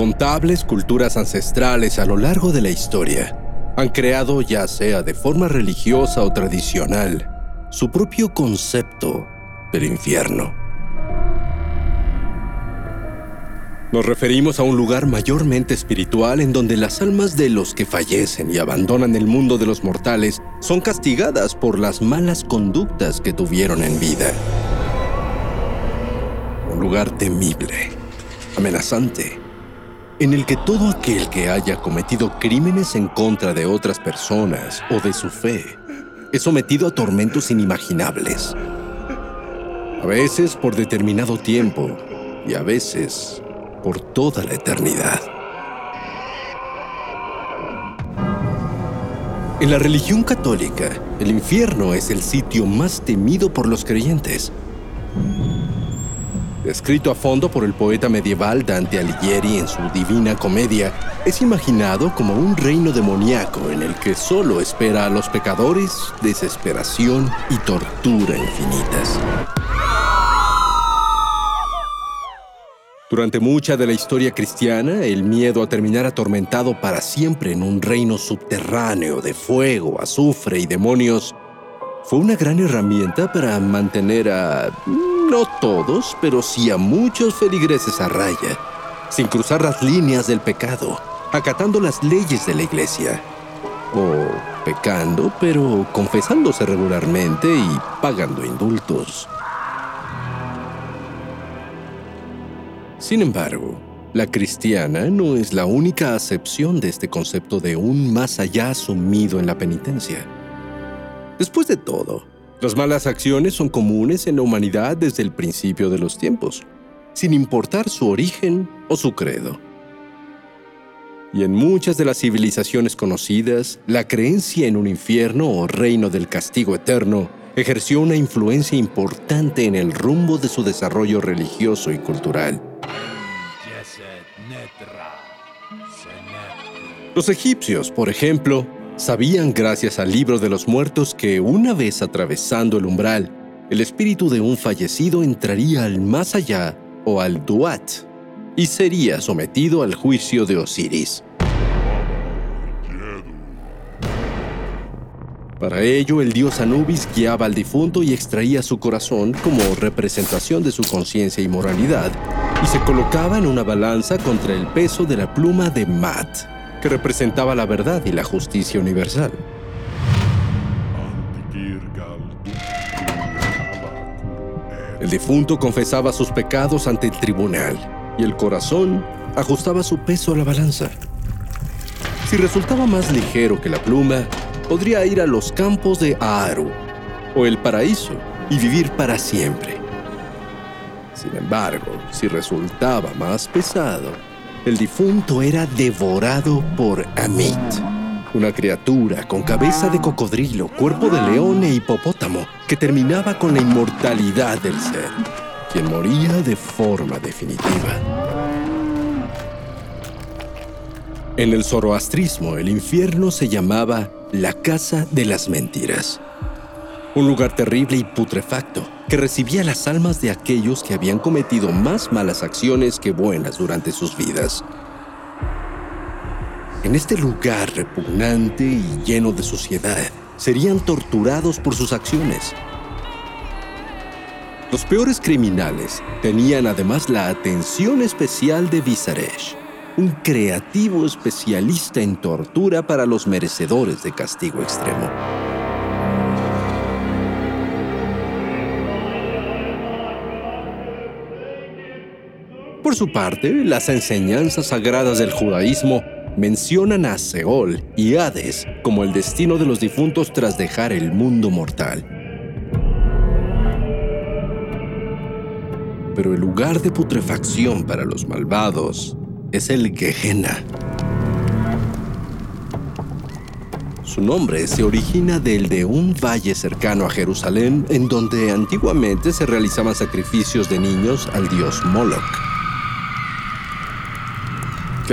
Incontables culturas ancestrales a lo largo de la historia han creado, ya sea de forma religiosa o tradicional, su propio concepto del infierno. Nos referimos a un lugar mayormente espiritual en donde las almas de los que fallecen y abandonan el mundo de los mortales son castigadas por las malas conductas que tuvieron en vida. Un lugar temible, amenazante, en el que todo aquel que haya cometido crímenes en contra de otras personas o de su fe es sometido a tormentos inimaginables. A veces por determinado tiempo y a veces por toda la eternidad. En la religión católica, el infierno es el sitio más temido por los creyentes descrito a fondo por el poeta medieval Dante Alighieri en su Divina Comedia, es imaginado como un reino demoníaco en el que solo espera a los pecadores desesperación y tortura infinitas. Durante mucha de la historia cristiana, el miedo a terminar atormentado para siempre en un reino subterráneo de fuego, azufre y demonios fue una gran herramienta para mantener a no todos, pero sí a muchos feligreses a raya, sin cruzar las líneas del pecado, acatando las leyes de la iglesia. O pecando, pero confesándose regularmente y pagando indultos. Sin embargo, la cristiana no es la única acepción de este concepto de un más allá sumido en la penitencia. Después de todo, las malas acciones son comunes en la humanidad desde el principio de los tiempos, sin importar su origen o su credo. Y en muchas de las civilizaciones conocidas, la creencia en un infierno o reino del castigo eterno ejerció una influencia importante en el rumbo de su desarrollo religioso y cultural. Los egipcios, por ejemplo, Sabían gracias al libro de los muertos que una vez atravesando el umbral, el espíritu de un fallecido entraría al más allá o al Duat y sería sometido al juicio de Osiris. Para ello, el dios Anubis guiaba al difunto y extraía su corazón como representación de su conciencia y moralidad, y se colocaba en una balanza contra el peso de la pluma de Mat, que representaba la verdad y la justicia universal. El difunto confesaba sus pecados ante el tribunal y el corazón ajustaba su peso a la balanza. Si resultaba más ligero que la pluma, podría ir a los campos de Aaru o el paraíso y vivir para siempre. Sin embargo, si resultaba más pesado, el difunto era devorado por Amit, una criatura con cabeza de cocodrilo, cuerpo de león e hipopótamo que terminaba con la inmortalidad del ser, quien moría de forma definitiva. En el zoroastrismo, el infierno se llamaba la casa de las mentiras un lugar terrible y putrefacto que recibía las almas de aquellos que habían cometido más malas acciones que buenas durante sus vidas. En este lugar repugnante y lleno de suciedad, serían torturados por sus acciones. Los peores criminales tenían además la atención especial de Visaresh, un creativo especialista en tortura para los merecedores de castigo extremo. Su parte, las enseñanzas sagradas del judaísmo mencionan a Seol y Hades como el destino de los difuntos tras dejar el mundo mortal. Pero el lugar de putrefacción para los malvados es el Gehenna. Su nombre se origina del de un valle cercano a Jerusalén en donde antiguamente se realizaban sacrificios de niños al dios Moloch.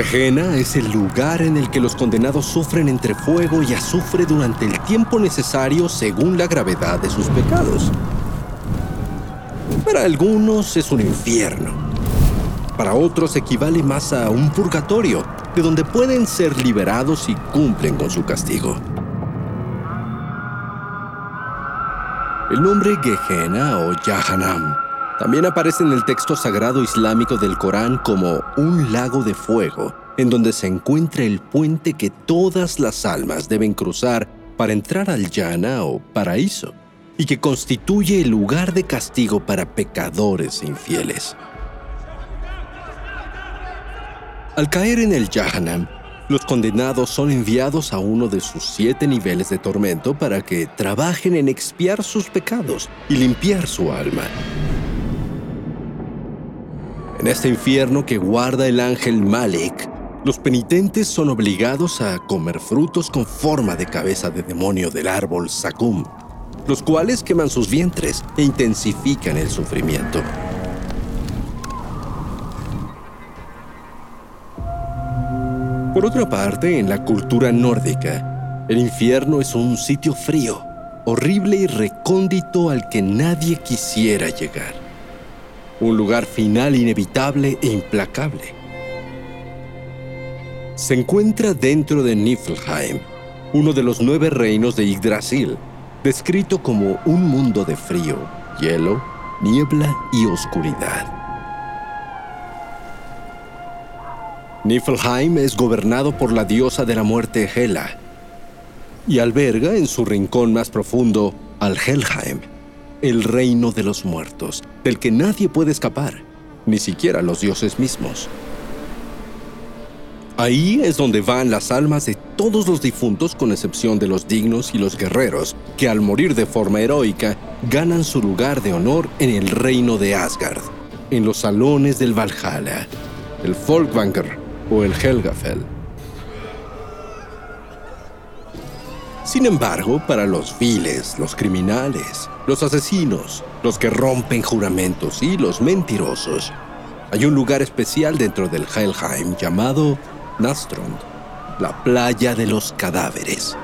Gehenna es el lugar en el que los condenados sufren entre fuego y azufre durante el tiempo necesario según la gravedad de sus pecados. Para algunos es un infierno. Para otros equivale más a un purgatorio, de donde pueden ser liberados y cumplen con su castigo. El nombre Gehenna o Yahanam también aparece en el texto sagrado islámico del Corán como un lago de fuego, en donde se encuentra el puente que todas las almas deben cruzar para entrar al Yana o paraíso, y que constituye el lugar de castigo para pecadores infieles. Al caer en el Jahannam, los condenados son enviados a uno de sus siete niveles de tormento para que trabajen en expiar sus pecados y limpiar su alma. En este infierno que guarda el ángel Malik, los penitentes son obligados a comer frutos con forma de cabeza de demonio del árbol Sakum, los cuales queman sus vientres e intensifican el sufrimiento. Por otra parte, en la cultura nórdica, el infierno es un sitio frío, horrible y recóndito al que nadie quisiera llegar un lugar final inevitable e implacable. Se encuentra dentro de Niflheim, uno de los nueve reinos de Yggdrasil, descrito como un mundo de frío, hielo, niebla y oscuridad. Niflheim es gobernado por la diosa de la muerte Hela y alberga en su rincón más profundo al Helheim, el reino de los muertos, del que nadie puede escapar, ni siquiera los dioses mismos. Ahí es donde van las almas de todos los difuntos con excepción de los dignos y los guerreros, que al morir de forma heroica ganan su lugar de honor en el reino de Asgard, en los salones del Valhalla, el Folkvanger o el Helgafell. Sin embargo, para los viles, los criminales, los asesinos, los que rompen juramentos y los mentirosos, hay un lugar especial dentro del Helheim llamado Nastrond, la playa de los cadáveres.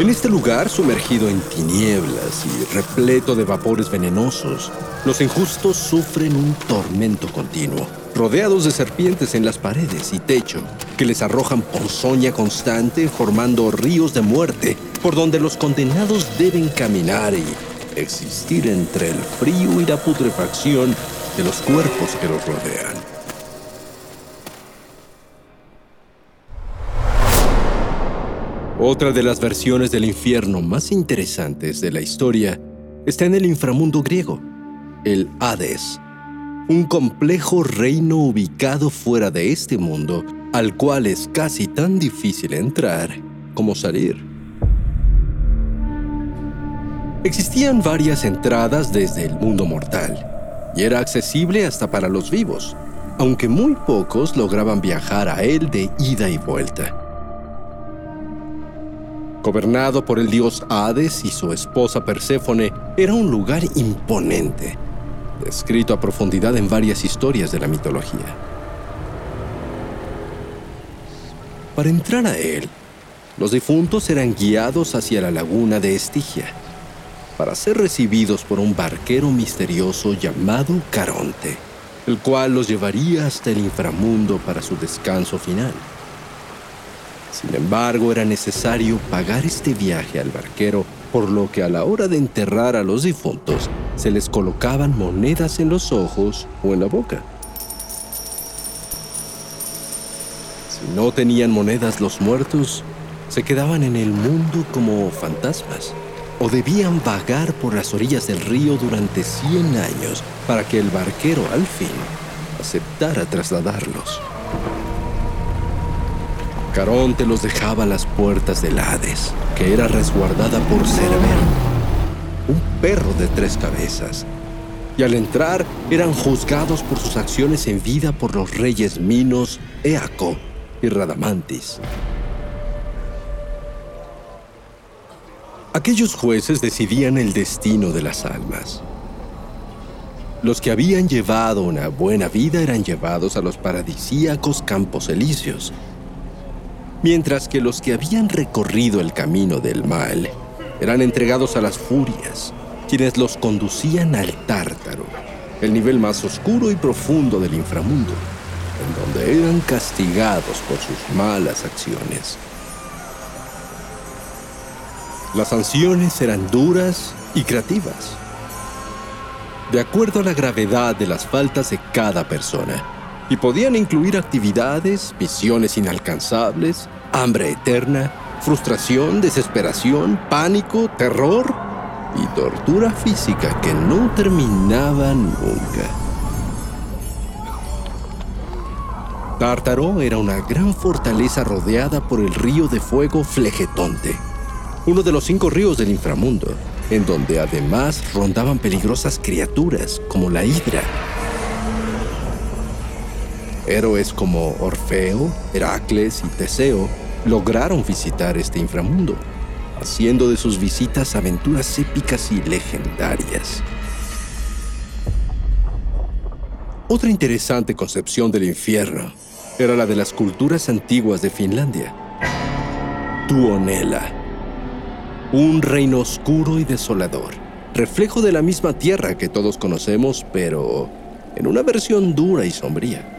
En este lugar, sumergido en tinieblas y repleto de vapores venenosos, los injustos sufren un tormento continuo rodeados de serpientes en las paredes y techo, que les arrojan ponzoña constante formando ríos de muerte por donde los condenados deben caminar y existir entre el frío y la putrefacción de los cuerpos que los rodean. Otra de las versiones del infierno más interesantes de la historia está en el inframundo griego, el Hades un complejo reino ubicado fuera de este mundo, al cual es casi tan difícil entrar como salir. Existían varias entradas desde el mundo mortal, y era accesible hasta para los vivos, aunque muy pocos lograban viajar a él de ida y vuelta. Gobernado por el dios Hades y su esposa Perséfone, era un lugar imponente, descrito a profundidad en varias historias de la mitología. Para entrar a él, los difuntos eran guiados hacia la laguna de Estigia, para ser recibidos por un barquero misterioso llamado Caronte, el cual los llevaría hasta el inframundo para su descanso final. Sin embargo, era necesario pagar este viaje al barquero por lo que a la hora de enterrar a los difuntos se les colocaban monedas en los ojos o en la boca. Si no tenían monedas los muertos, se quedaban en el mundo como fantasmas o debían vagar por las orillas del río durante 100 años para que el barquero al fin aceptara trasladarlos. Caronte los dejaba a las puertas del Hades, que era resguardada por Cerbero, un perro de tres cabezas. Y al entrar eran juzgados por sus acciones en vida por los reyes Minos, Eaco y Radamantis. Aquellos jueces decidían el destino de las almas. Los que habían llevado una buena vida eran llevados a los paradisíacos campos elíseos, mientras que los que habían recorrido el camino del mal eran entregados a las furias, quienes los conducían al tártaro, el nivel más oscuro y profundo del inframundo, en donde eran castigados por sus malas acciones. Las sanciones eran duras y creativas de acuerdo a la gravedad de las faltas de cada persona, y podían incluir actividades, misiones inalcanzables, hambre eterna, frustración, desesperación, pánico, terror y tortura física que no terminaban nunca. Tártaro era una gran fortaleza rodeada por el río de fuego Flegetonte, uno de los cinco ríos del inframundo, en donde además rondaban peligrosas criaturas como la hidra. Héroes como Orfeo, Heracles y Teseo lograron visitar este inframundo, haciendo de sus visitas aventuras épicas y legendarias. Otra interesante concepción del infierno era la de las culturas antiguas de Finlandia. Tuonela un reino oscuro y desolador, reflejo de la misma tierra que todos conocemos, pero en una versión dura y sombría.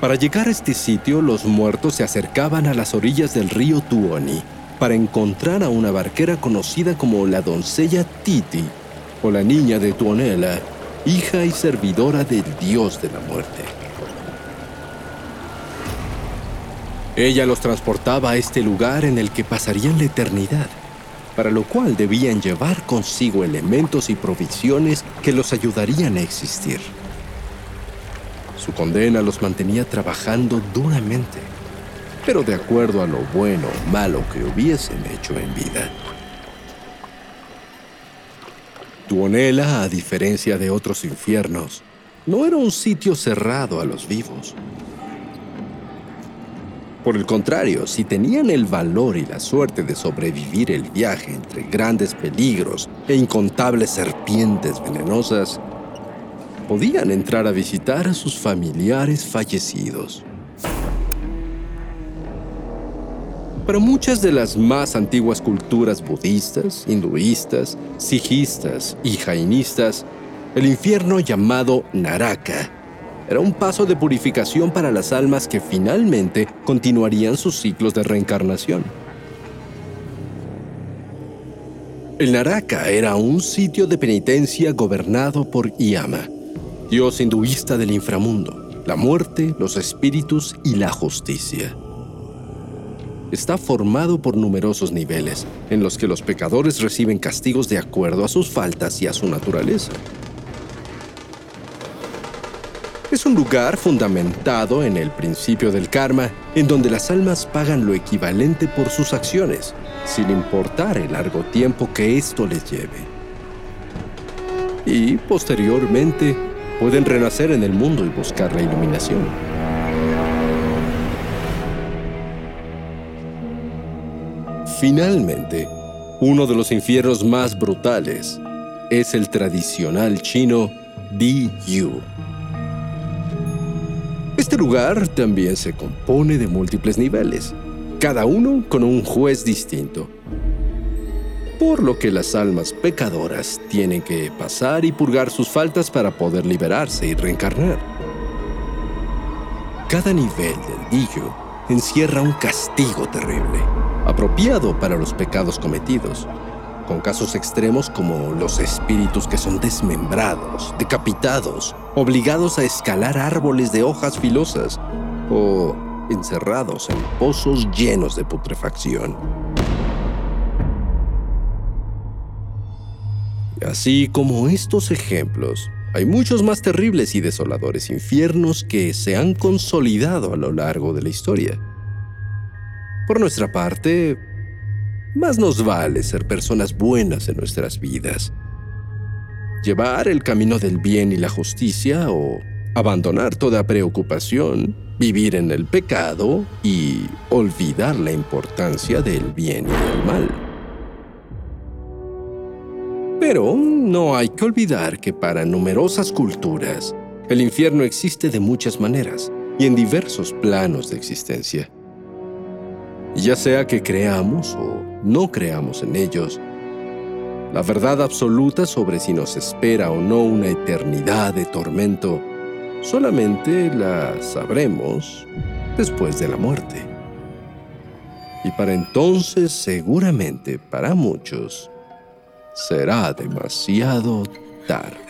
Para llegar a este sitio, los muertos se acercaban a las orillas del río Tuoni para encontrar a una barquera conocida como la doncella Titi o la niña de Tuonela, hija y servidora del dios de la muerte. Ella los transportaba a este lugar en el que pasarían la eternidad, para lo cual debían llevar consigo elementos y provisiones que los ayudarían a existir. Su condena los mantenía trabajando duramente, pero de acuerdo a lo bueno o malo que hubiesen hecho en vida. Tuonela, a diferencia de otros infiernos, no era un sitio cerrado a los vivos. Por el contrario, si tenían el valor y la suerte de sobrevivir el viaje entre grandes peligros e incontables serpientes venenosas, podían entrar a visitar a sus familiares fallecidos. Para muchas de las más antiguas culturas budistas, hinduistas, sijistas y jainistas, el infierno llamado Naraka era un paso de purificación para las almas que finalmente continuarían sus ciclos de reencarnación. El Naraka era un sitio de penitencia gobernado por Yama, dios hinduista del inframundo, la muerte, los espíritus y la justicia. Está formado por numerosos niveles, en los que los pecadores reciben castigos de acuerdo a sus faltas y a su naturaleza. Es un lugar fundamentado en el principio del karma, en donde las almas pagan lo equivalente por sus acciones, sin importar el largo tiempo que esto les lleve. Y, posteriormente, pueden renacer en el mundo y buscar la iluminación. Finalmente, uno de los infiernos más brutales es el tradicional chino Di Yu este lugar también se compone de múltiples niveles, cada uno con un juez distinto. Por lo que las almas pecadoras tienen que pasar y purgar sus faltas para poder liberarse y reencarnar. Cada nivel del Dillo encierra un castigo terrible, apropiado para los pecados cometidos, con casos extremos como los espíritus que son desmembrados, decapitados, obligados a escalar árboles de hojas filosas o encerrados en pozos llenos de putrefacción. Así como estos ejemplos, hay muchos más terribles y desoladores infiernos que se han consolidado a lo largo de la historia. Por nuestra parte, más nos vale ser personas buenas en nuestras vidas, llevar el camino del bien y la justicia o abandonar toda preocupación, vivir en el pecado y olvidar la importancia del bien y el mal. Pero no hay que olvidar que para numerosas culturas, el infierno existe de muchas maneras y en diversos planos de existencia. Ya sea que creamos o no creamos en ellos, la verdad absoluta sobre si nos espera o no una eternidad de tormento, solamente la sabremos después de la muerte. Y para entonces, seguramente para muchos, será demasiado tarde.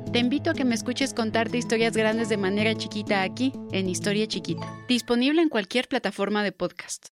Te invito a que me escuches contarte historias grandes de manera chiquita aquí, en Historia Chiquita, disponible en cualquier plataforma de podcast.